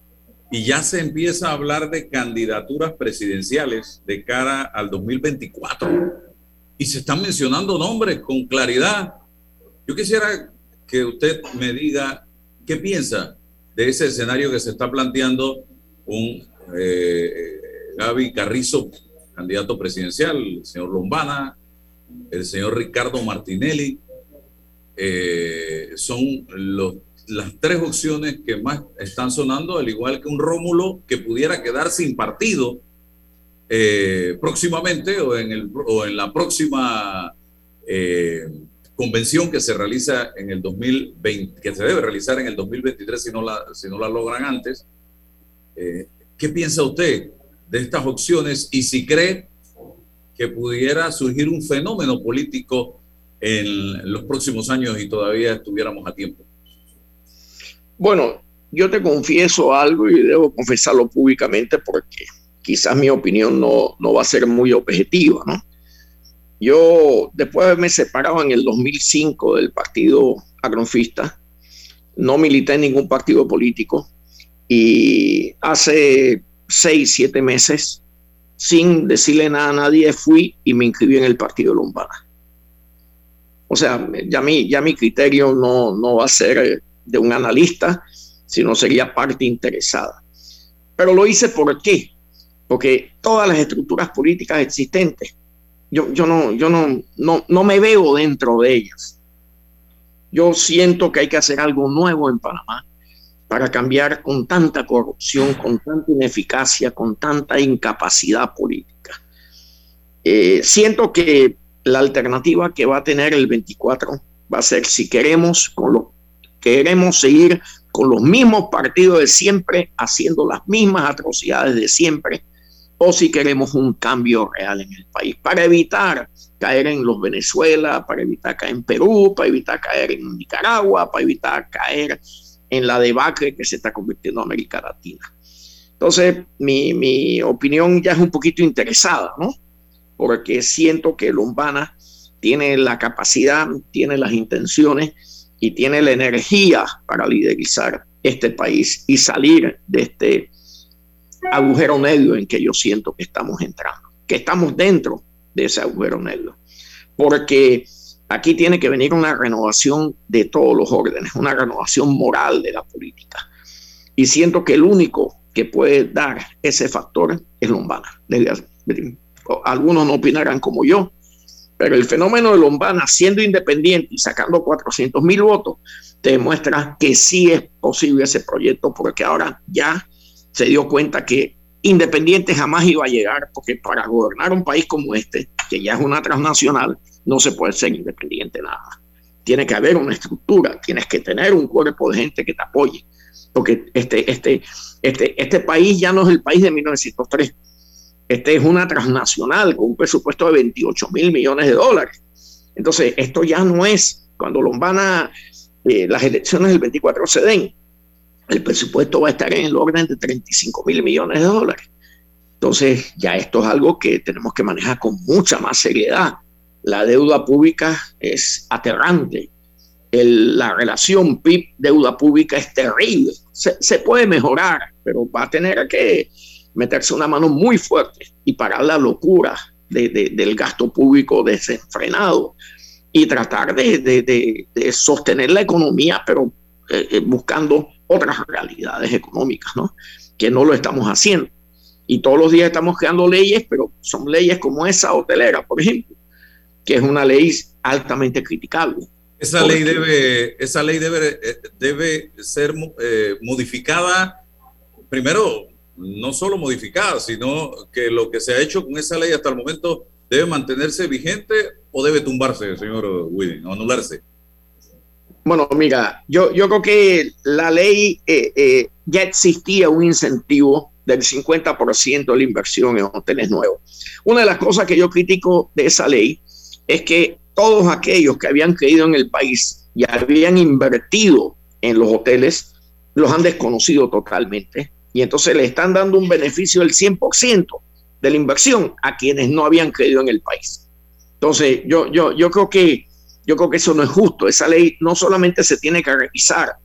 y ya se empieza a hablar de candidaturas presidenciales de cara al 2024. Y se están mencionando nombres con claridad. Yo quisiera que usted me diga qué piensa de ese escenario que se está planteando un eh, Gaby Carrizo, candidato presidencial, el señor Lombana, el señor Ricardo Martinelli. Eh, son las tres opciones que más están sonando, al igual que un Rómulo que pudiera quedar sin partido eh, próximamente o en, la próxima convención que se realiza en el 2020, que se debe realizar en el 2023 si no la, si no la logran antes. ¿Qué piensa usted de estas opciones y si cree que pudiera surgir un fenómeno político en los próximos años y todavía estuviéramos a tiempo? Bueno, yo te confieso algo y debo confesarlo públicamente porque quizás mi opinión no, no va a ser muy objetiva, ¿no? Yo, después de haberme separado en el 2005 del partido agronfista, no milité en ningún partido político y hace seis, siete meses, sin decirle nada a nadie, fui y me inscribí en el partido Lombana. O sea, ya mi, ya mi criterio no, no va a ser de un analista, sino sería parte interesada. Pero lo hice por qué? Porque todas las estructuras políticas existentes, yo, yo, no, yo no, no, no me veo dentro de ellas. Yo siento que hay que hacer algo nuevo en Panamá para cambiar con tanta corrupción, con tanta ineficacia, con tanta incapacidad política. Eh, siento que la alternativa que va a tener el 24 va a ser si queremos, con lo, queremos seguir con los mismos partidos de siempre, haciendo las mismas atrocidades de siempre, o si queremos un cambio real en el país, para evitar caer en los Venezuela, para evitar caer en Perú, para evitar caer en Nicaragua, para evitar caer en la debacle que se está convirtiendo América Latina. Entonces, mi, mi opinión ya es un poquito interesada, ¿no? Porque siento que Lombana tiene la capacidad, tiene las intenciones y tiene la energía para liderizar este país y salir de este agujero negro en que yo siento que estamos entrando, que estamos dentro de ese agujero negro. Porque Aquí tiene que venir una renovación de todos los órdenes, una renovación moral de la política. Y siento que el único que puede dar ese factor es Lombana. Algunos no opinarán como yo, pero el fenómeno de Lombana, siendo independiente y sacando 400 mil votos, demuestra que sí es posible ese proyecto, porque ahora ya se dio cuenta que independiente jamás iba a llegar, porque para gobernar un país como este, que ya es una transnacional, no se puede ser independiente nada. Tiene que haber una estructura, tienes que tener un cuerpo de gente que te apoye, porque este, este, este, este país ya no es el país de 1903. Este es una transnacional con un presupuesto de 28 mil millones de dólares. Entonces, esto ya no es cuando Lombana, eh, las elecciones del 24 se den, el presupuesto va a estar en el orden de 35 mil millones de dólares. Entonces, ya esto es algo que tenemos que manejar con mucha más seriedad la deuda pública es aterrante. la relación PIB-deuda pública es terrible. Se, puede mejorar, pero va a tener que meterse una mano muy fuerte y parar la locura del gasto público desenfrenado y tratar de, sostener la economía, pero eh, eh, buscando otras realidades económicas, ¿no? Que no lo estamos haciendo. Y todos los días estamos creando leyes, pero son leyes como esa hotelera, por ejemplo, que es una ley altamente criticable. Esa ley debe, esa ley debe, eh, debe ser eh, modificada, primero, no solo modificada, sino que lo que se ha hecho con esa ley hasta el momento debe mantenerse vigente o debe tumbarse, señor William, o anularse. Bueno, mira, yo, yo creo que la ley eh, ya existía un incentivo del 50% de la inversión en hoteles nuevos. Una de las cosas que yo critico de esa ley es que todos aquellos que habían creído en el país y habían invertido en los hoteles, los han desconocido totalmente. Y entonces le están dando un beneficio del 100% de la inversión a quienes no habían creído en el país. Entonces, yo, yo, yo, creo que, yo creo que eso no es justo. Esa ley no solamente se tiene que revisar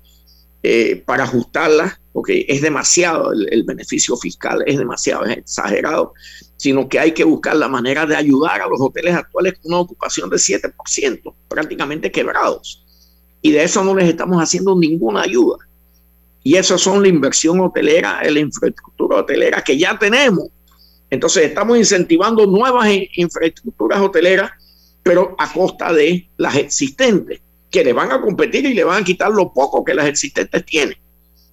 eh, para ajustarla, porque es demasiado el, beneficio fiscal, es demasiado exagerado, sino que hay que buscar la manera de ayudar a los hoteles actuales con una ocupación de 7%, prácticamente quebrados. Y de eso no les estamos haciendo ninguna ayuda. Y eso son la inversión hotelera, la infraestructura hotelera que ya tenemos. Entonces estamos incentivando nuevas infraestructuras hoteleras pero a costa de las existentes, que le van a competir y le van a quitar lo poco que las existentes tienen.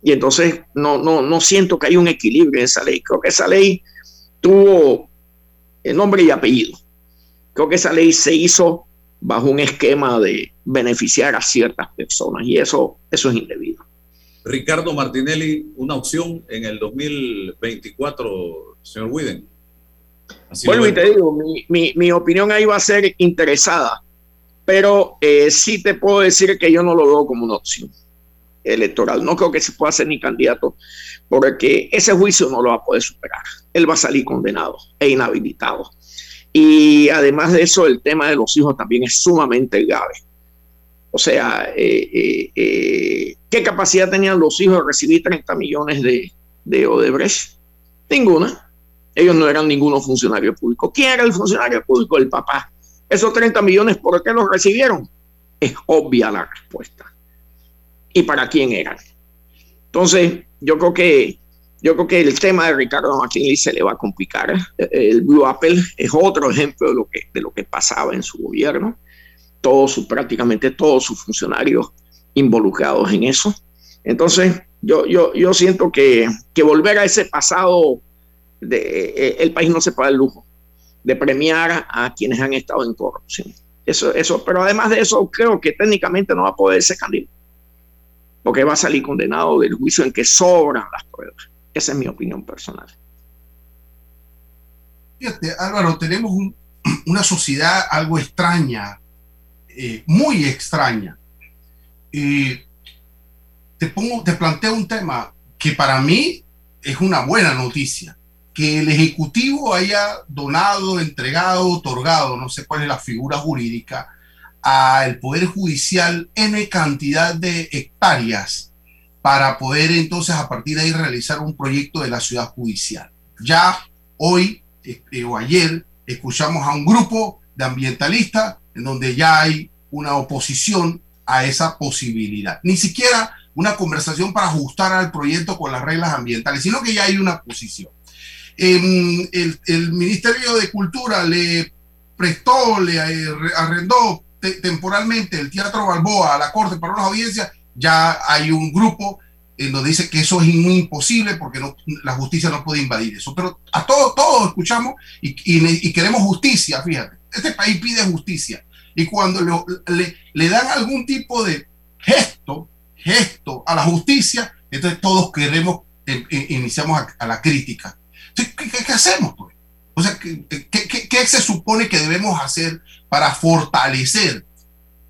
Y entonces no, no, no siento que haya un equilibrio en esa ley. Creo que esa ley tuvo el nombre y apellido. Creo que esa ley se hizo bajo un esquema de beneficiar a ciertas personas y eso, eso es indebido. Ricardo Martinelli, una opción en el 2024, señor Widen. bueno, y te digo, mi, mi, mi, opinión ahí va a ser interesada, pero eh, sí te puedo decir que yo no lo veo como una opción electoral. No creo que se pueda hacer ni candidato, porque ese juicio no lo va a poder superar. Él va a salir condenado e inhabilitado. Y además de eso, el tema de los hijos también es sumamente grave. O sea, eh, eh, ¿qué capacidad tenían los hijos de recibir 30 millones de, de Odebrecht? Ninguna. Ellos no eran ninguno funcionario público. ¿Quién era el funcionario público? El papá. Esos 30 millones, ¿por qué los recibieron? Es obvia la respuesta. ¿Y para quién eran? Entonces, yo creo que yo creo que el tema de Ricardo Martinelli se le va a complicar. El Blue Apple es otro ejemplo de lo que, de lo que pasaba en su gobierno. Todos, prácticamente todos sus funcionarios involucrados en eso. Entonces, yo, yo, yo siento que, que volver a ese pasado, eh, el país no se puede el lujo de premiar a quienes han estado en corrupción. Eso, eso, pero además de eso, creo que técnicamente no va a poder ser candidato, porque va a salir condenado del juicio en que sobran las pruebas. Esa es mi opinión personal. Fíjate, Álvaro, tenemos una sociedad algo extraña, eh, muy extraña. te, pongo, te planteo un tema que para mí es una buena noticia. Que el Ejecutivo haya donado, entregado, otorgado, no sé cuál es la figura jurídica, al Poder Judicial N cantidad de hectáreas para poder entonces a partir de ahí realizar un proyecto de la ciudad judicial. Ya hoy este, o ayer escuchamos a un grupo de ambientalistas en donde ya hay una oposición a esa posibilidad. Ni siquiera una conversación para ajustar al proyecto con las reglas ambientales, sino que ya hay una posición. Em, el, el, Ministerio de Cultura le prestó, le eh, arrendó temporalmente el Teatro Balboa a la Corte para una audiencia ya hay un grupo en donde dice que eso es imposible porque no, la justicia no puede invadir eso. Pero a todos, todos escuchamos y, y, queremos justicia, fíjate. Este país pide justicia. Y cuando le, le, dan algún tipo de gesto, gesto a la justicia, entonces todos queremos, eh, eh, iniciamos a, la crítica. ¿Qué, qué, hacemos? Pues? O sea, ¿qué, ¿qué, qué, se supone que debemos hacer para fortalecer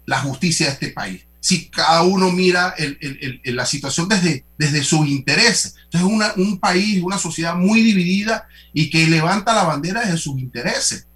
la justicia de este país? si cada uno mira la situación desde, desde sus intereses. Entonces es un país, una sociedad muy dividida y que levanta la bandera desde sus intereses.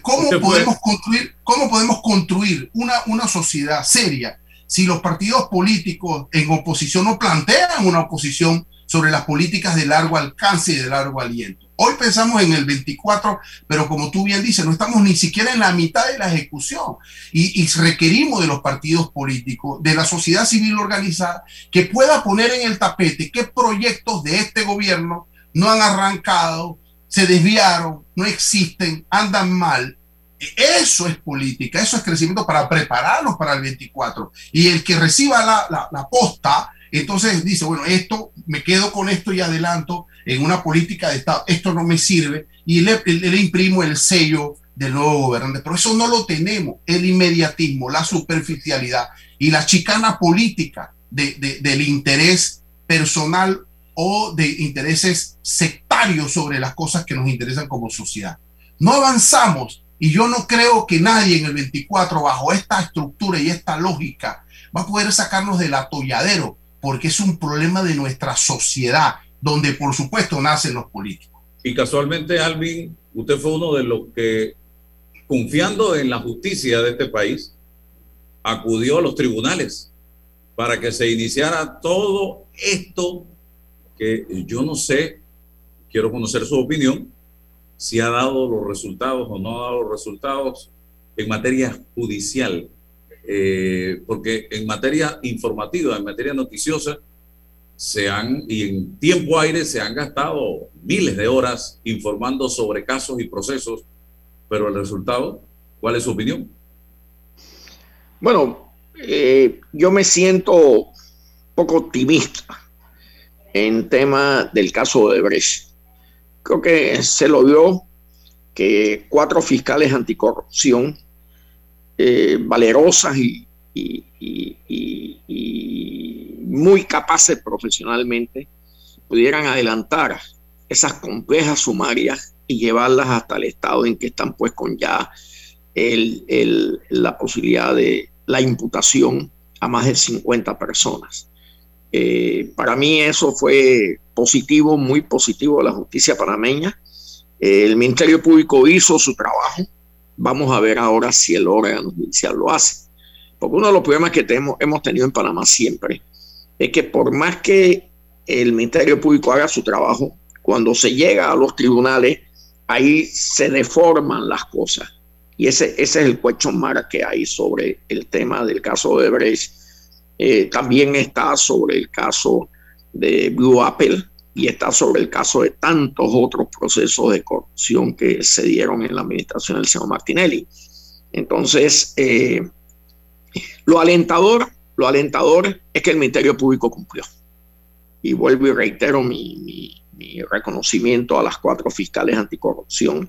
¿cómo, podemos construir, ¿Cómo podemos construir una, una sociedad seria si los partidos políticos en oposición no plantean una oposición sobre las políticas de largo alcance y de largo aliento? Hoy pensamos en el 24, pero como tú bien dices, no estamos ni siquiera en la mitad de la ejecución y, requerimos de los partidos políticos, de la sociedad civil organizada, que pueda poner en el tapete qué proyectos de este gobierno no han arrancado, se desviaron, no existen, andan mal. Eso es política, eso es crecimiento para prepararnos para el 24. Y el que reciba la, la posta, entonces dice, bueno, esto, me quedo con esto y adelanto en una política de Estado, esto no me sirve, y le, imprimo el sello del nuevo gobernante. Pero eso no lo tenemos, el inmediatismo, la superficialidad y la chicana política de, del interés personal o de intereses sectarios sobre las cosas que nos interesan como sociedad. No avanzamos y yo no creo que nadie en el 24, bajo esta estructura y esta lógica, va a poder sacarnos del atolladero, porque es un problema de nuestra sociedad donde por supuesto nacen los políticos. Y casualmente, Alvin, usted fue uno de los que, confiando en la justicia de este país, acudió a los tribunales para que se iniciara todo esto que yo no sé, quiero conocer su opinión, si ha dado los resultados o no ha dado los resultados en materia judicial, eh, porque en materia informativa, en materia noticiosa, se han, y en tiempo aire se han gastado miles de horas informando sobre casos y procesos, pero el resultado ¿Cuál es su opinión? Bueno, eh, yo me siento poco optimista en tema del caso de Brecht. Creo que se lo dio que cuatro fiscales anticorrupción eh, valerosas y, muy capaces profesionalmente pudieran adelantar esas complejas sumarias y llevarlas hasta el estado en que están pues con ya la posibilidad de la imputación a más de 50 personas. Eh, para mí eso fue positivo, muy positivo de la justicia panameña. el Ministerio Público hizo su trabajo. Vamos a ver ahora si el órgano judicial lo hace. Porque uno de los problemas que tenemos, hemos tenido en Panamá siempre es que por más que el Ministerio Público haga su trabajo, cuando se llega a los tribunales, ahí se deforman las cosas. Y ese, ese es el cuecho mar que hay sobre el tema del caso de Brecht eh, también está sobre el caso de Blue Apple y está sobre el caso de tantos otros procesos de corrupción que se dieron en la administración del señor Martinelli. Entonces, eh, lo alentador, lo alentador es que el Ministerio Público cumplió. Y vuelvo y reitero mi, reconocimiento a las cuatro fiscales anticorrupción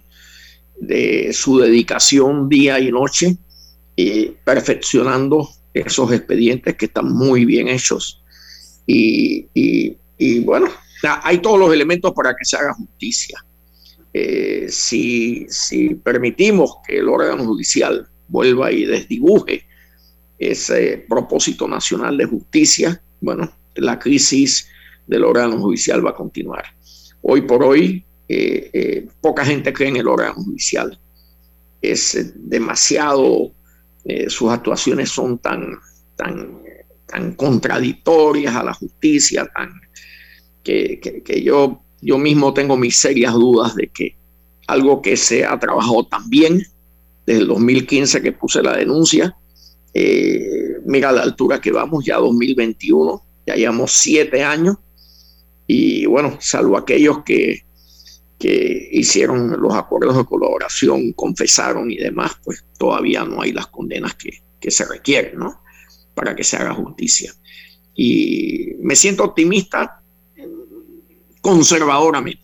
de su dedicación día y noche, eh, perfeccionando esos expedientes que están muy bien hechos. Y, bueno, hay todos los elementos para que se haga justicia. Eh, si, permitimos que el órgano judicial vuelva y desdibuje ese propósito nacional de justicia, bueno, la crisis del órgano judicial va a continuar. Hoy por hoy, eh, eh, poca gente cree en el órgano judicial. Es demasiado sus actuaciones son tan, tan, tan contradictorias a la justicia, tan, que, que, yo, yo mismo tengo mis serias dudas de que algo que se ha trabajado tan bien desde el 2015 que puse la denuncia, eh, mira la altura que vamos ya 2021, ya llevamos siete años y bueno, salvo aquellos que que hicieron los acuerdos de colaboración, confesaron y demás, pues todavía no hay las condenas que, se requieren, ¿no? Para que se haga justicia. Y me siento optimista conservadoramente,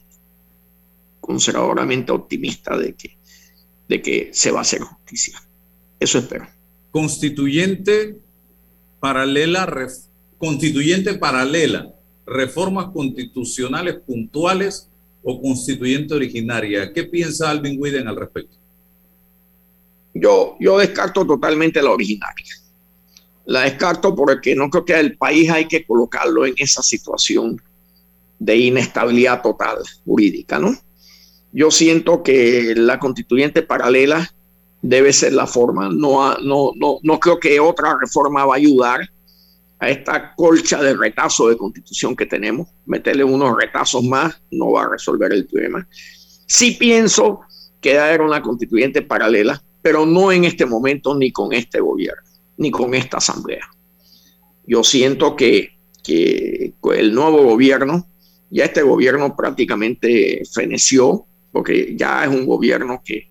conservadoramente optimista de que, de que se va a hacer justicia. Eso espero. Constituyente paralela, constituyente paralela, reformas constitucionales puntuales o constituyente originaria. ¿Qué piensa Alvin Widen al respecto? Yo, yo descarto totalmente la originaria. La descarto porque no creo que al país hay que colocarlo en esa situación de inestabilidad total jurídica, ¿no? Yo siento que la constituyente paralela debe ser la forma. No, no, no, no creo que otra reforma va a ayudar a esta colcha de retazo de constitución que tenemos. Meterle unos retazos más no va a resolver el problema. Sí pienso que era una constituyente paralela, pero no en este momento ni con este gobierno, ni con esta asamblea. Yo siento que, que el nuevo gobierno, ya este gobierno prácticamente feneció, porque ya es un gobierno que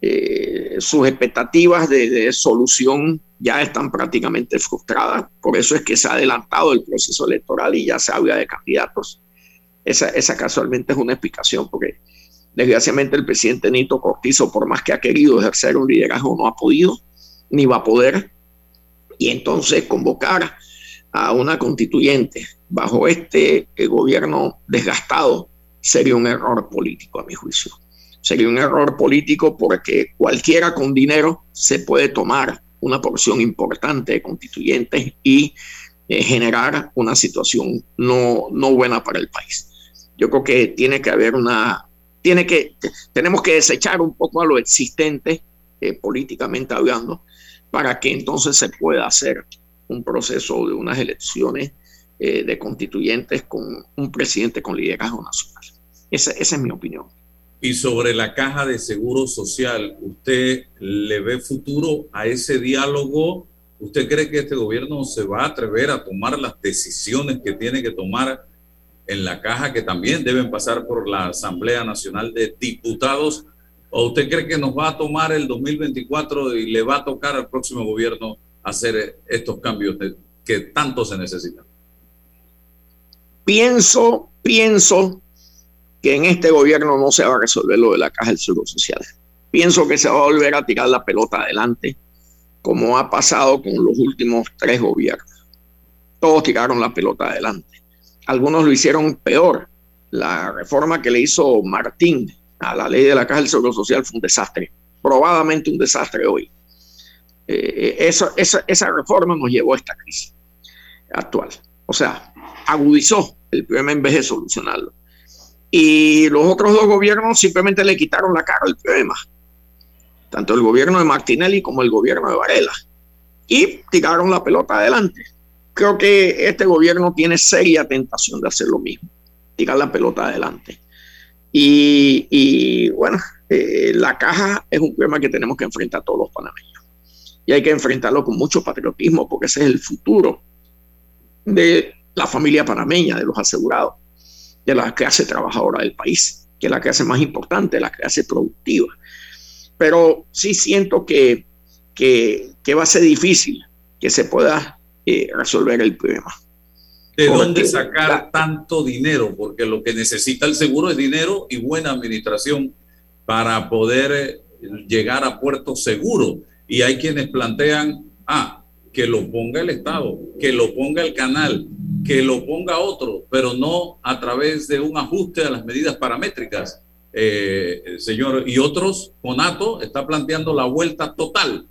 eh, sus expectativas de solución ya están prácticamente frustradas. Por eso es que se ha adelantado el proceso electoral y ya se habla de candidatos. Esa, esa casualmente es una explicación, porque desgraciadamente el presidente Nito Cortizo, por más que ha querido ejercer un liderazgo, no ha podido, ni va a poder. Y entonces convocar a una constituyente bajo este eh, gobierno desgastado sería un error político, a mi juicio. Sería un error político porque cualquiera con dinero se puede tomar una porción importante de constituyentes y eh, generar una situación no, no buena para el país. Yo creo que tiene que haber una, tiene que, tenemos que desechar un poco a lo existente eh, políticamente hablando para que entonces se pueda hacer un proceso de unas elecciones eh, de constituyentes con un presidente con liderazgo nacional. esa es mi opinión. Y sobre la caja de seguro social, ¿usted le ve futuro a ese diálogo? ¿Usted cree que este gobierno se va a atrever a tomar las decisiones que tiene que tomar en la caja, que también deben pasar por la Asamblea Nacional de Diputados ¿O usted cree que nos va a tomar el 2024 y le va a tocar al próximo gobierno hacer estos cambios que tanto se necesitan? Pienso, pienso que en este gobierno no se va a resolver lo de la caja del seguro social. Pienso que se va a volver a tirar la pelota adelante, como ha pasado con los últimos tres gobiernos. Todos tiraron la pelota adelante. Algunos lo hicieron peor. La reforma que le hizo Martín a la ley de la Caja del Seguro Social fue un desastre, probadamente un desastre hoy. Eh, esa, esa reforma nos llevó a esta crisis actual. O sea, agudizó el problema en vez de solucionarlo. Y los otros dos gobiernos simplemente le quitaron la cara al problema, tanto el gobierno de Martinelli como el gobierno de Varela, y tiraron la pelota adelante. Creo que este gobierno tiene seria tentación de hacer lo mismo, tirar la pelota adelante. Y, bueno, eh, la caja es un problema que tenemos que enfrentar todos los panameños. Y hay que enfrentarlo con mucho patriotismo porque ese es el futuro de la familia panameña, de los asegurados, de la clase trabajadora del país, que es la clase más importante, la clase productiva. Pero sí siento que, que, va a ser difícil que se pueda eh, resolver el problema. ¿De dónde sacar tanto dinero? Porque lo que necesita el seguro es dinero y buena administración para poder eh, llegar a puerto seguro. Y hay quienes plantean, ah, que lo ponga el Estado, que lo ponga el canal, que lo ponga otro, pero no a través de un ajuste a las medidas paramétricas, eh, señor. Y otros, Conato está planteando la vuelta total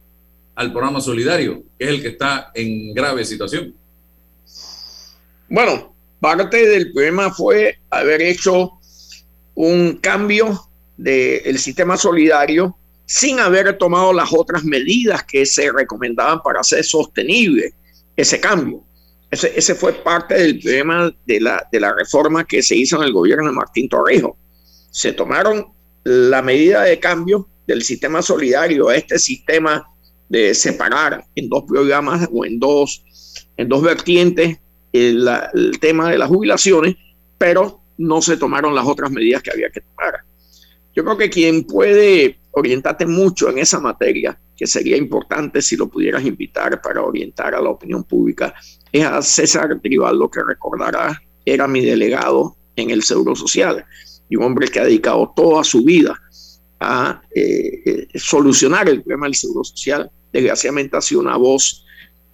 al programa solidario, que es el que está en grave situación. Bueno, parte del problema fue haber hecho un cambio del sistema solidario sin haber tomado las otras medidas que se recomendaban para hacer sostenible ese cambio. Ese, fue parte del problema de la, de la reforma que se hizo en el gobierno de Martín Torrejo. Se tomaron la medida de cambio del sistema solidario este sistema de separar en dos programas o en dos, en dos vertientes el tema de las jubilaciones, pero no se tomaron las otras medidas que había que tomar. Yo creo que quien puede orientarte mucho en esa materia, que sería importante si lo pudieras invitar para orientar a la opinión pública, es a César Tribal, lo que recordará, era mi delegado en el Seguro Social y un hombre que ha dedicado toda su vida a eh, eh, solucionar el problema del Seguro Social. Desgraciadamente ha sido una voz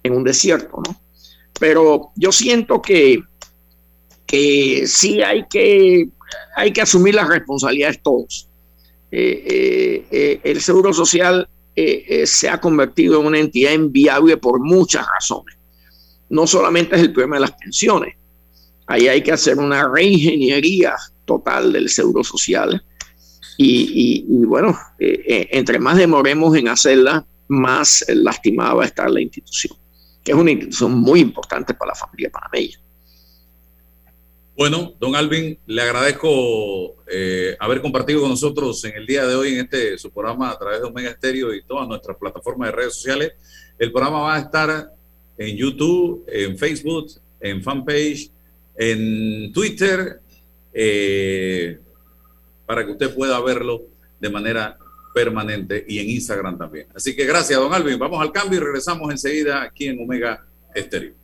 en un desierto, ¿no? Pero yo siento que, que sí hay que, hay que asumir las responsabilidades todos. Eh, el Seguro Social se ha convertido en una entidad inviable por muchas razones. No solamente es el problema de las pensiones, ahí hay que hacer una reingeniería total del seguro social. Y, bueno, eh, eh, entre más demoremos en hacerla, más lastimada va a estar la institución, que es una institución muy importante para la familia panameña. Bueno, don Alvin, le agradezco eh, haber compartido con nosotros en el día de hoy en este su programa a través de Omega Estéreo y todas nuestras plataformas de redes sociales. El programa va a estar en YouTube, en Facebook, en fanpage, en Twitter, eh, para que usted pueda verlo de manera permanente y en Instagram también. Así que gracias, don Alvin. Vamos al cambio y regresamos enseguida aquí en Omega Estéreo.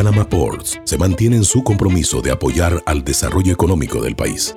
Panama Ports se mantiene en su compromiso de apoyar al desarrollo económico del país.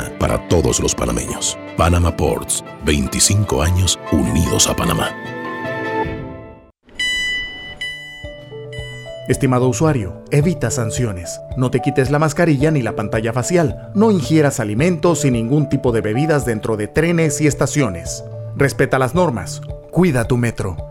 para todos los panameños. Panama Ports, 25 años unidos a Panamá. Estimado usuario, evita sanciones. No te quites la mascarilla ni la pantalla facial. No ingieras alimentos y ningún tipo de bebidas dentro de trenes y estaciones. Respeta las normas. Cuida tu metro.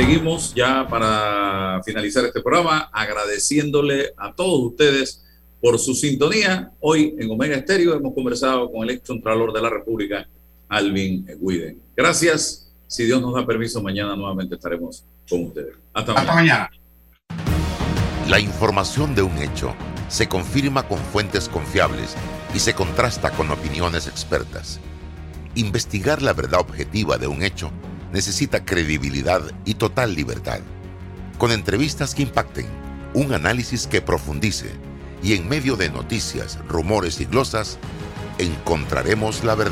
Seguimos ya para finalizar este programa agradeciéndole a todos ustedes por su sintonía. Hoy en Omega Estéreo hemos conversado con el ex Contralor de la República, Alvin Guiden. Gracias. Si Dios nos da permiso, mañana nuevamente estaremos con ustedes. Hasta, Hasta mañana. La información de un hecho se confirma con fuentes confiables y se contrasta con opiniones expertas. Investigar la verdad objetiva de un hecho necesita credibilidad y total libertad. Con entrevistas que impacten, un análisis que profundice y en medio de noticias, rumores y glosas, encontraremos la verdad.